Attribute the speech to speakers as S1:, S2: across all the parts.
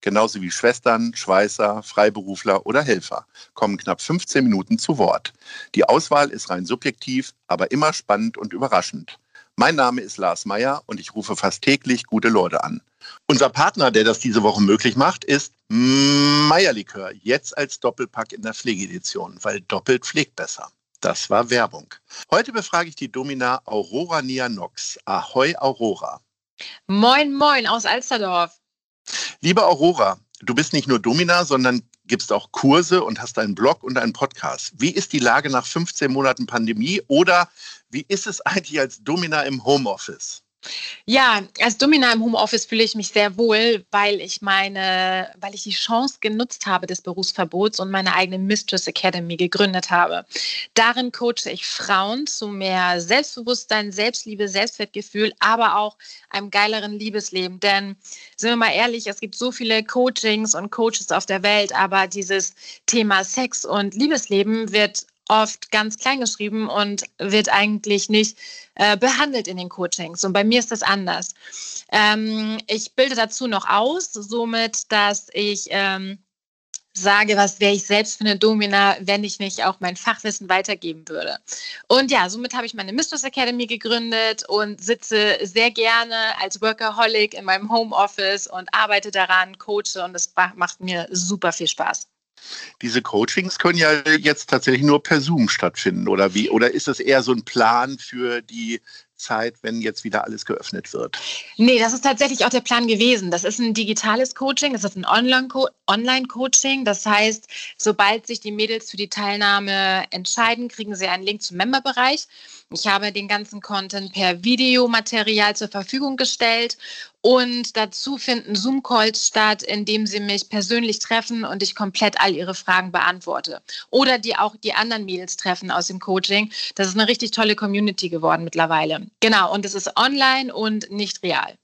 S1: genauso wie Schwestern, Schweißer, Freiberufler oder Helfer, kommen knapp 15 Minuten zu Wort. Die Auswahl ist rein subjektiv, aber immer spannend und überraschend. Mein Name ist Lars Meyer und ich rufe fast täglich gute Leute an. Unser Partner, der das diese Woche möglich macht, ist Meierlikör, jetzt als Doppelpack in der Pflegedition, weil doppelt pflegt besser. Das war Werbung. Heute befrage ich die Domina Aurora Nianox. Ahoi Aurora.
S2: Moin, moin aus Alsterdorf.
S1: Liebe Aurora, du bist nicht nur Domina, sondern gibst auch Kurse und hast einen Blog und einen Podcast. Wie ist die Lage nach 15 Monaten Pandemie oder wie ist es eigentlich als Domina im Homeoffice?
S2: Ja, als Domina im Homeoffice fühle ich mich sehr wohl, weil ich meine, weil ich die Chance genutzt habe des Berufsverbots und meine eigene Mistress Academy gegründet habe. Darin coache ich Frauen zu mehr Selbstbewusstsein, Selbstliebe, Selbstwertgefühl, aber auch einem geileren Liebesleben. Denn sind wir mal ehrlich, es gibt so viele Coachings und Coaches auf der Welt, aber dieses Thema Sex und Liebesleben wird oft ganz klein geschrieben und wird eigentlich nicht äh, behandelt in den Coachings. Und bei mir ist das anders. Ähm, ich bilde dazu noch aus, somit, dass ich ähm, sage, was wäre ich selbst für eine Domina, wenn ich nicht auch mein Fachwissen weitergeben würde. Und ja, somit habe ich meine Mistress Academy gegründet und sitze sehr gerne als Workaholic in meinem Homeoffice und arbeite daran, coache und es macht mir super viel Spaß.
S1: Diese Coachings können ja jetzt tatsächlich nur per Zoom stattfinden, oder wie? Oder ist das eher so ein Plan für die Zeit, wenn jetzt wieder alles geöffnet wird?
S2: Nee, das ist tatsächlich auch der Plan gewesen. Das ist ein digitales Coaching, das ist ein Online-Coaching. Das heißt, sobald sich die Mädels für die Teilnahme entscheiden, kriegen sie einen Link zum Memberbereich. Ich habe den ganzen Content per Videomaterial zur Verfügung gestellt und dazu finden Zoom-Calls statt, in dem sie mich persönlich treffen und ich komplett all ihre Fragen beantworte. Oder die auch die anderen Mädels treffen aus dem Coaching. Das ist eine richtig tolle Community geworden mittlerweile. Genau, und es ist online und nicht real.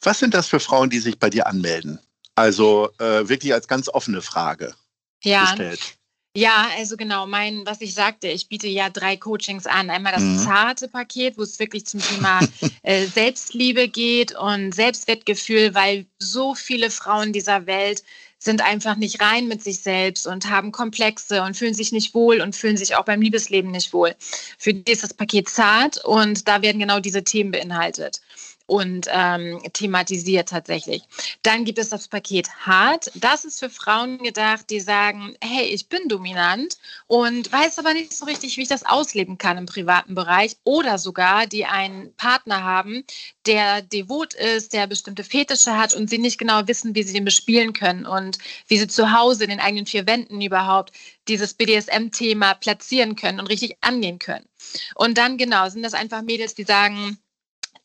S1: Was sind das für Frauen, die sich bei dir anmelden? Also äh, wirklich als ganz offene Frage
S2: ja. gestellt. Ja, also genau, mein, was ich sagte, ich biete ja drei Coachings an. Einmal das mhm. zarte Paket, wo es wirklich zum Thema äh, Selbstliebe geht und Selbstwertgefühl, weil so viele Frauen dieser Welt sind einfach nicht rein mit sich selbst und haben Komplexe und fühlen sich nicht wohl und fühlen sich auch beim Liebesleben nicht wohl. Für die ist das Paket zart und da werden genau diese Themen beinhaltet und ähm, thematisiert tatsächlich. Dann gibt es das Paket Hart. Das ist für Frauen gedacht, die sagen, hey, ich bin dominant und weiß aber nicht so richtig, wie ich das ausleben kann im privaten Bereich oder sogar, die einen Partner haben, der devot ist, der bestimmte Fetische hat und sie nicht genau wissen, wie sie den bespielen können und wie sie zu Hause in den eigenen vier Wänden überhaupt dieses BDSM-Thema platzieren können und richtig angehen können. Und dann genau sind das einfach Mädels, die sagen,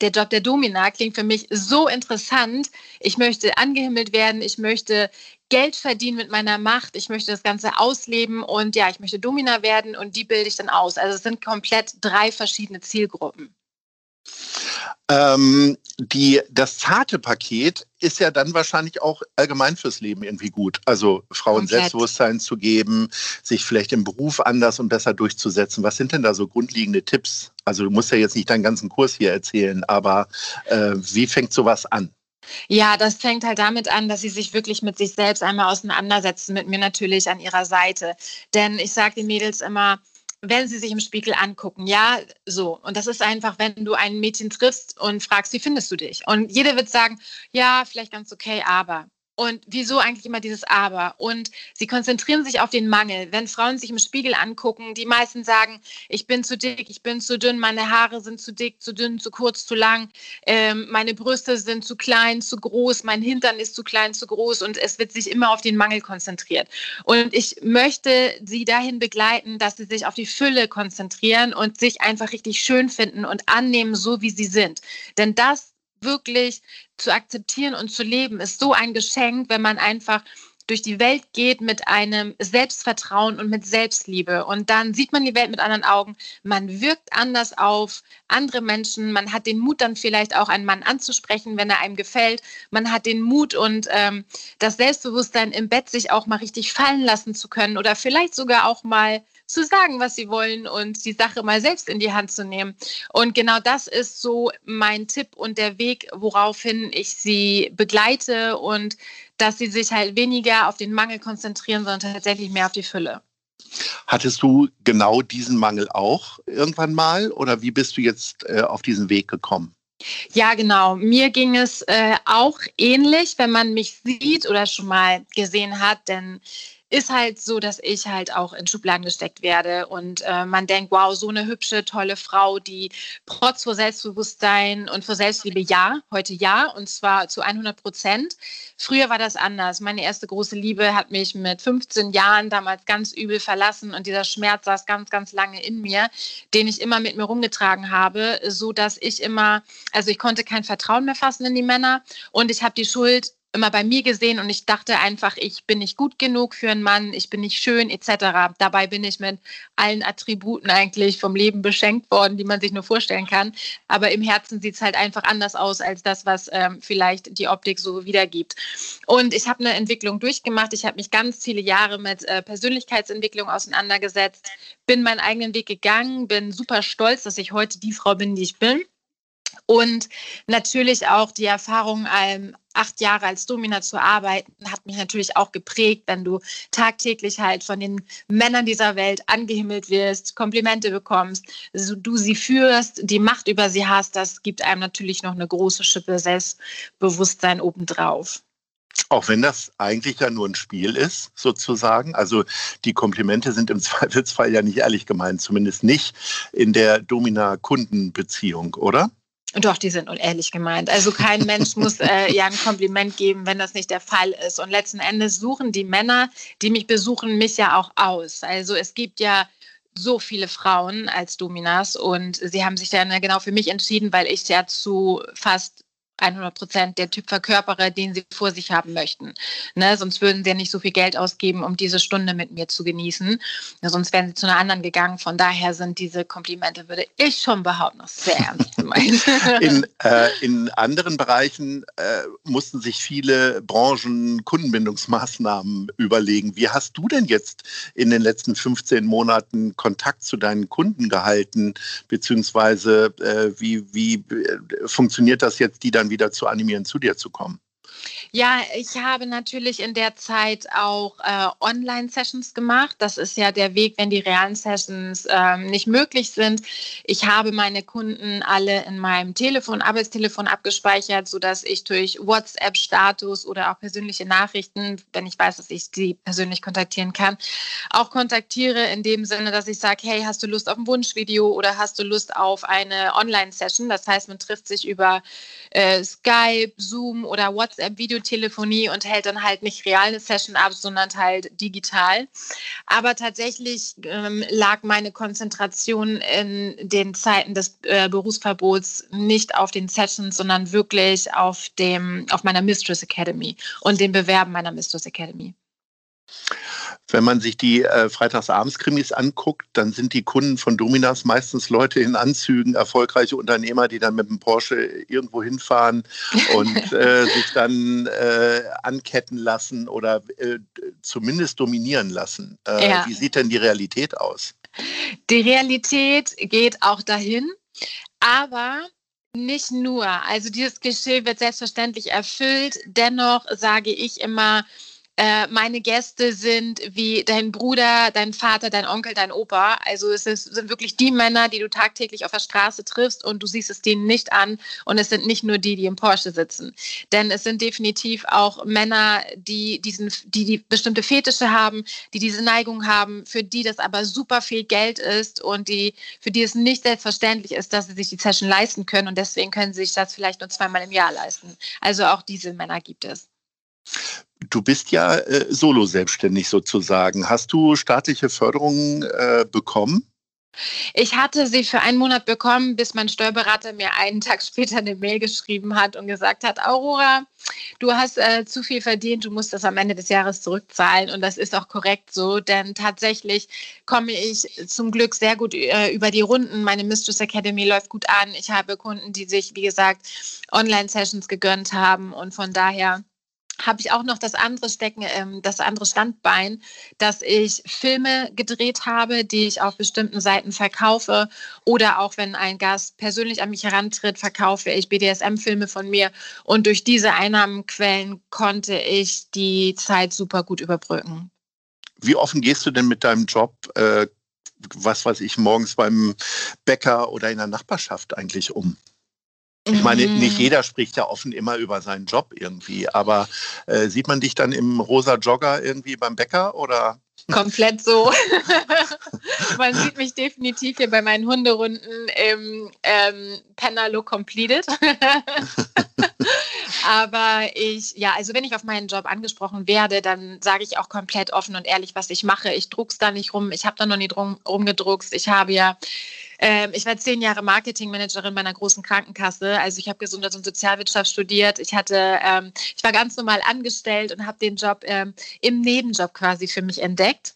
S2: der Job der Domina klingt für mich so interessant. Ich möchte angehimmelt werden, ich möchte Geld verdienen mit meiner Macht, ich möchte das Ganze ausleben und ja, ich möchte Domina werden und die bilde ich dann aus. Also es sind komplett drei verschiedene Zielgruppen.
S1: Ähm, die, das zarte Paket ist ja dann wahrscheinlich auch allgemein fürs Leben irgendwie gut. Also Frauen Komplett. Selbstbewusstsein zu geben, sich vielleicht im Beruf anders und besser durchzusetzen. Was sind denn da so grundlegende Tipps? Also du musst ja jetzt nicht deinen ganzen Kurs hier erzählen, aber äh, wie fängt sowas an?
S2: Ja, das fängt halt damit an, dass sie sich wirklich mit sich selbst einmal auseinandersetzen, mit mir natürlich an ihrer Seite. Denn ich sage den Mädels immer, wenn sie sich im Spiegel angucken. Ja, so. Und das ist einfach, wenn du ein Mädchen triffst und fragst, wie findest du dich? Und jeder wird sagen, ja, vielleicht ganz okay, aber. Und wieso eigentlich immer dieses Aber? Und sie konzentrieren sich auf den Mangel. Wenn Frauen sich im Spiegel angucken, die meisten sagen, ich bin zu dick, ich bin zu dünn, meine Haare sind zu dick, zu dünn, zu kurz, zu lang, ähm, meine Brüste sind zu klein, zu groß, mein Hintern ist zu klein, zu groß und es wird sich immer auf den Mangel konzentriert. Und ich möchte sie dahin begleiten, dass sie sich auf die Fülle konzentrieren und sich einfach richtig schön finden und annehmen, so wie sie sind. Denn das wirklich zu akzeptieren und zu leben, ist so ein Geschenk, wenn man einfach durch die Welt geht mit einem Selbstvertrauen und mit Selbstliebe. Und dann sieht man die Welt mit anderen Augen. Man wirkt anders auf andere Menschen. Man hat den Mut, dann vielleicht auch einen Mann anzusprechen, wenn er einem gefällt. Man hat den Mut und ähm, das Selbstbewusstsein im Bett, sich auch mal richtig fallen lassen zu können oder vielleicht sogar auch mal zu sagen, was sie wollen und die Sache mal selbst in die Hand zu nehmen. Und genau das ist so mein Tipp und der Weg, woraufhin ich sie begleite und dass sie sich halt weniger auf den Mangel konzentrieren, sondern tatsächlich mehr auf die Fülle.
S1: Hattest du genau diesen Mangel auch irgendwann mal oder wie bist du jetzt äh, auf diesen Weg gekommen?
S2: Ja, genau. Mir ging es äh, auch ähnlich, wenn man mich sieht oder schon mal gesehen hat, denn ist halt so, dass ich halt auch in Schubladen gesteckt werde und äh, man denkt, wow, so eine hübsche, tolle Frau, die trotz vor Selbstbewusstsein und vor Selbstliebe ja, heute ja und zwar zu 100 Prozent. Früher war das anders. Meine erste große Liebe hat mich mit 15 Jahren damals ganz übel verlassen und dieser Schmerz saß ganz, ganz lange in mir, den ich immer mit mir rumgetragen habe, so dass ich immer, also ich konnte kein Vertrauen mehr fassen in die Männer und ich habe die Schuld immer bei mir gesehen und ich dachte einfach, ich bin nicht gut genug für einen Mann, ich bin nicht schön etc. Dabei bin ich mit allen Attributen eigentlich vom Leben beschenkt worden, die man sich nur vorstellen kann. Aber im Herzen sieht es halt einfach anders aus als das, was ähm, vielleicht die Optik so wiedergibt. Und ich habe eine Entwicklung durchgemacht. Ich habe mich ganz viele Jahre mit äh, Persönlichkeitsentwicklung auseinandergesetzt, bin meinen eigenen Weg gegangen, bin super stolz, dass ich heute die Frau bin, die ich bin. Und natürlich auch die Erfahrung, ähm, acht Jahre als Domina zu arbeiten, hat mich natürlich auch geprägt, wenn du tagtäglich halt von den Männern dieser Welt angehimmelt wirst, Komplimente bekommst, so du sie führst, die Macht über sie hast, das gibt einem natürlich noch eine große Schippe Selbstbewusstsein obendrauf.
S1: Auch wenn das eigentlich ja nur ein Spiel ist, sozusagen. Also die Komplimente sind im Zweifelsfall ja nicht ehrlich gemeint, zumindest nicht in der Domina-Kundenbeziehung, oder?
S2: Doch, die sind unehrlich gemeint. Also kein Mensch muss äh, ja ein Kompliment geben, wenn das nicht der Fall ist. Und letzten Endes suchen die Männer, die mich besuchen, mich ja auch aus. Also es gibt ja so viele Frauen als Dominas und sie haben sich dann genau für mich entschieden, weil ich ja zu fast 100 Prozent der Typ verkörpere, den sie vor sich haben möchten. Ne? Sonst würden sie ja nicht so viel Geld ausgeben, um diese Stunde mit mir zu genießen. Ja, sonst wären sie zu einer anderen gegangen. Von daher sind diese Komplimente, würde ich schon behaupten, noch sehr ernst gemeint.
S1: in, äh, in anderen Bereichen äh, mussten sich viele Branchen Kundenbindungsmaßnahmen überlegen. Wie hast du denn jetzt in den letzten 15 Monaten Kontakt zu deinen Kunden gehalten? Beziehungsweise äh, wie, wie äh, funktioniert das jetzt, die dann wieder zu animieren, zu dir zu kommen?
S2: Ja, ich habe natürlich in der Zeit auch äh, Online-Sessions gemacht. Das ist ja der Weg, wenn die realen Sessions ähm, nicht möglich sind. Ich habe meine Kunden alle in meinem Telefon, Arbeitstelefon abgespeichert, sodass ich durch WhatsApp-Status oder auch persönliche Nachrichten, wenn ich weiß, dass ich sie persönlich kontaktieren kann, auch kontaktiere in dem Sinne, dass ich sage, hey, hast du Lust auf ein Wunschvideo oder hast du Lust auf eine Online-Session? Das heißt, man trifft sich über äh, Skype, Zoom oder WhatsApp-Video Videotelefonie und hält dann halt nicht real eine Session ab, sondern halt digital. Aber tatsächlich ähm, lag meine Konzentration in den Zeiten des äh, Berufsverbots nicht auf den Sessions, sondern wirklich auf dem, auf meiner Mistress Academy und dem Bewerben meiner Mistress Academy.
S1: Wenn man sich die äh, Freitagsabends-Krimis anguckt, dann sind die Kunden von Dominas meistens Leute in Anzügen, erfolgreiche Unternehmer, die dann mit dem Porsche irgendwo hinfahren und äh, sich dann äh, anketten lassen oder äh, zumindest dominieren lassen. Äh, ja. Wie sieht denn die Realität aus?
S2: Die Realität geht auch dahin, aber nicht nur. Also dieses Klischee wird selbstverständlich erfüllt. Dennoch sage ich immer, äh, meine Gäste sind wie dein Bruder, dein Vater, dein Onkel, dein Opa. Also es ist, sind wirklich die Männer, die du tagtäglich auf der Straße triffst und du siehst es denen nicht an. Und es sind nicht nur die, die im Porsche sitzen. Denn es sind definitiv auch Männer, die, diesen, die, die bestimmte Fetische haben, die diese Neigung haben, für die das aber super viel Geld ist und die, für die es nicht selbstverständlich ist, dass sie sich die Session leisten können. Und deswegen können sie sich das vielleicht nur zweimal im Jahr leisten. Also auch diese Männer gibt es.
S1: Du bist ja äh, solo selbstständig sozusagen. Hast du staatliche Förderungen äh, bekommen?
S2: Ich hatte sie für einen Monat bekommen, bis mein Steuerberater mir einen Tag später eine Mail geschrieben hat und gesagt hat, Aurora, du hast äh, zu viel verdient, du musst das am Ende des Jahres zurückzahlen. Und das ist auch korrekt so, denn tatsächlich komme ich zum Glück sehr gut äh, über die Runden. Meine Mistress Academy läuft gut an. Ich habe Kunden, die sich, wie gesagt, Online-Sessions gegönnt haben und von daher habe ich auch noch das andere Stecken, ähm, das andere Standbein, dass ich Filme gedreht habe, die ich auf bestimmten Seiten verkaufe. Oder auch wenn ein Gast persönlich an mich herantritt, verkaufe ich BDSM-Filme von mir. Und durch diese Einnahmenquellen konnte ich die Zeit super gut überbrücken.
S1: Wie offen gehst du denn mit deinem Job, äh, was weiß ich, morgens beim Bäcker oder in der Nachbarschaft eigentlich um? Ich meine, nicht mhm. jeder spricht ja offen immer über seinen Job irgendwie, aber äh, sieht man dich dann im rosa Jogger irgendwie beim Bäcker oder?
S2: Komplett so. man sieht mich definitiv hier bei meinen Hunderunden im ähm, Penalo Completed. Aber ich, ja, also wenn ich auf meinen Job angesprochen werde, dann sage ich auch komplett offen und ehrlich, was ich mache. Ich druck's da nicht rum. Ich habe da noch nie drum, rumgedruckst. Ich habe ja ähm, ich war zehn Jahre Marketingmanagerin bei einer großen Krankenkasse. Also ich habe Gesundheits- und Sozialwirtschaft studiert. Ich hatte, ähm, ich war ganz normal angestellt und habe den Job ähm, im Nebenjob quasi für mich entdeckt.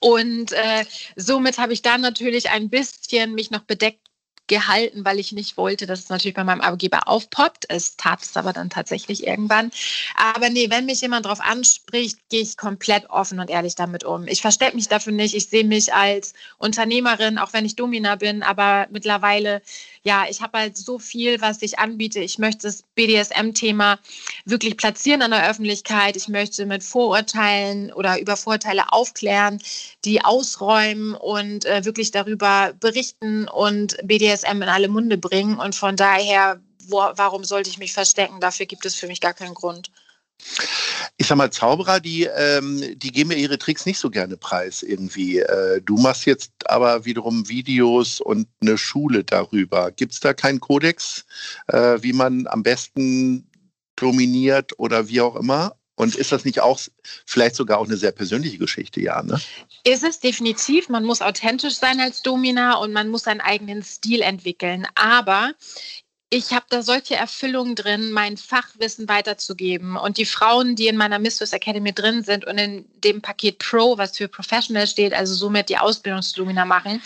S2: Und äh, somit habe ich dann natürlich ein bisschen mich noch bedeckt gehalten, weil ich nicht wollte, dass es natürlich bei meinem Arbeitgeber aufpoppt. Es tat es aber dann tatsächlich irgendwann. Aber nee, wenn mich jemand darauf anspricht, gehe ich komplett offen und ehrlich damit um. Ich verstecke mich dafür nicht. Ich sehe mich als Unternehmerin, auch wenn ich Domina bin, aber mittlerweile ja, ich habe halt so viel, was ich anbiete. Ich möchte das BDSM-Thema wirklich platzieren an der Öffentlichkeit. Ich möchte mit Vorurteilen oder über Vorurteile aufklären, die ausräumen und äh, wirklich darüber berichten und BDSM in alle Munde bringen. Und von daher, wo, warum sollte ich mich verstecken? Dafür gibt es für mich gar keinen Grund.
S1: Ich sag mal, Zauberer, die, ähm, die geben mir ihre Tricks nicht so gerne preis irgendwie. Äh, du machst jetzt aber wiederum Videos und eine Schule darüber. Gibt es da keinen Kodex, äh, wie man am besten dominiert oder wie auch immer? Und ist das nicht auch vielleicht sogar auch eine sehr persönliche Geschichte, ja? Ne?
S2: Ist es definitiv. Man muss authentisch sein als Domina und man muss seinen eigenen Stil entwickeln. Aber ich habe da solche Erfüllungen drin, mein Fachwissen weiterzugeben. Und die Frauen, die in meiner Mistress Academy drin sind und in dem Paket Pro, was für Professional steht, also somit die Ausbildungsdomina machen.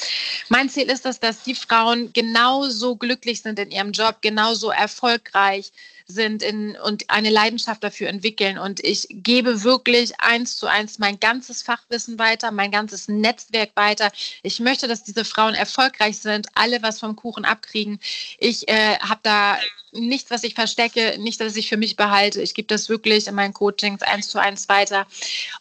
S2: Mein Ziel ist es, dass die Frauen genauso glücklich sind in ihrem Job, genauso erfolgreich, sind in, und eine Leidenschaft dafür entwickeln. Und ich gebe wirklich eins zu eins mein ganzes Fachwissen weiter, mein ganzes Netzwerk weiter. Ich möchte, dass diese Frauen erfolgreich sind, alle was vom Kuchen abkriegen. Ich äh, habe da nichts, was ich verstecke, nicht, dass ich für mich behalte. Ich gebe das wirklich in meinen Coachings eins zu eins weiter.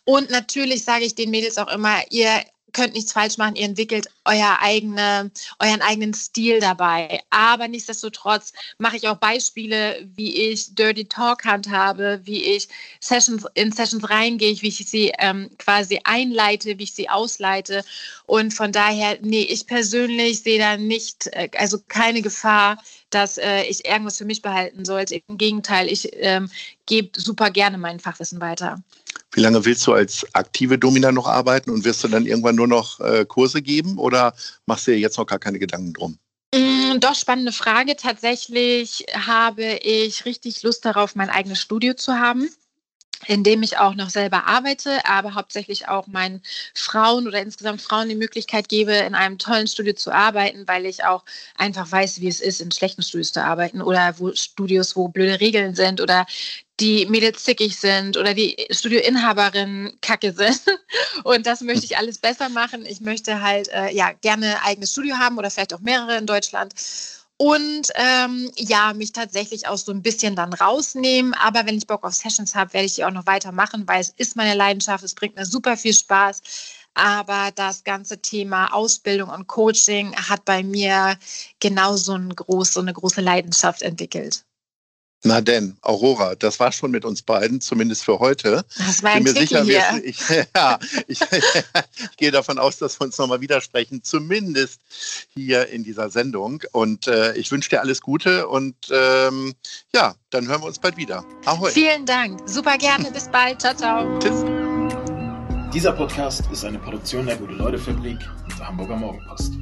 S2: Und natürlich sage ich den Mädels auch immer, ihr könnt nichts falsch machen, ihr entwickelt euer eigene, euren eigenen Stil dabei. Aber nichtsdestotrotz mache ich auch Beispiele, wie ich Dirty Talk handhabe, wie ich Sessions in Sessions reingehe, wie ich sie ähm, quasi einleite, wie ich sie ausleite. Und von daher, nee, ich persönlich sehe da nicht, äh, also keine Gefahr, dass äh, ich irgendwas für mich behalten sollte. Im Gegenteil, ich ähm, gebe super gerne mein Fachwissen weiter.
S1: Wie lange willst du als aktive Domina noch arbeiten und wirst du dann irgendwann nur noch äh, Kurse geben oder machst du dir jetzt noch gar keine Gedanken drum?
S2: Mm, doch, spannende Frage. Tatsächlich habe ich richtig Lust darauf, mein eigenes Studio zu haben in dem ich auch noch selber arbeite, aber hauptsächlich auch meinen Frauen oder insgesamt Frauen die Möglichkeit gebe, in einem tollen Studio zu arbeiten, weil ich auch einfach weiß, wie es ist, in schlechten Studios zu arbeiten oder wo Studios, wo blöde Regeln sind oder die Mädels zickig sind oder die Studioinhaberinnen kacke sind. Und das möchte ich alles besser machen. Ich möchte halt äh, ja gerne ein eigenes Studio haben oder vielleicht auch mehrere in Deutschland und ähm, ja, mich tatsächlich auch so ein bisschen dann rausnehmen. Aber wenn ich Bock auf Sessions habe, werde ich die auch noch weitermachen, weil es ist meine Leidenschaft, es bringt mir super viel Spaß. Aber das ganze Thema Ausbildung und Coaching hat bei mir genauso ein groß, so eine große Leidenschaft entwickelt.
S1: Na denn, Aurora, das war schon mit uns beiden, zumindest für heute.
S2: Das war ein Bin mir sicher, hier.
S1: Ich, ja, ich, ich, gehe davon aus, dass wir uns nochmal widersprechen, zumindest hier in dieser Sendung. Und äh, ich wünsche dir alles Gute und ähm, ja, dann hören wir uns bald wieder.
S2: Ahoi. Vielen Dank. Super gerne. Bis bald. Ciao, ciao. Tschüss.
S3: Dieser Podcast ist eine Produktion der Gute-Leute-Fabrik und der Hamburger Morgenpost.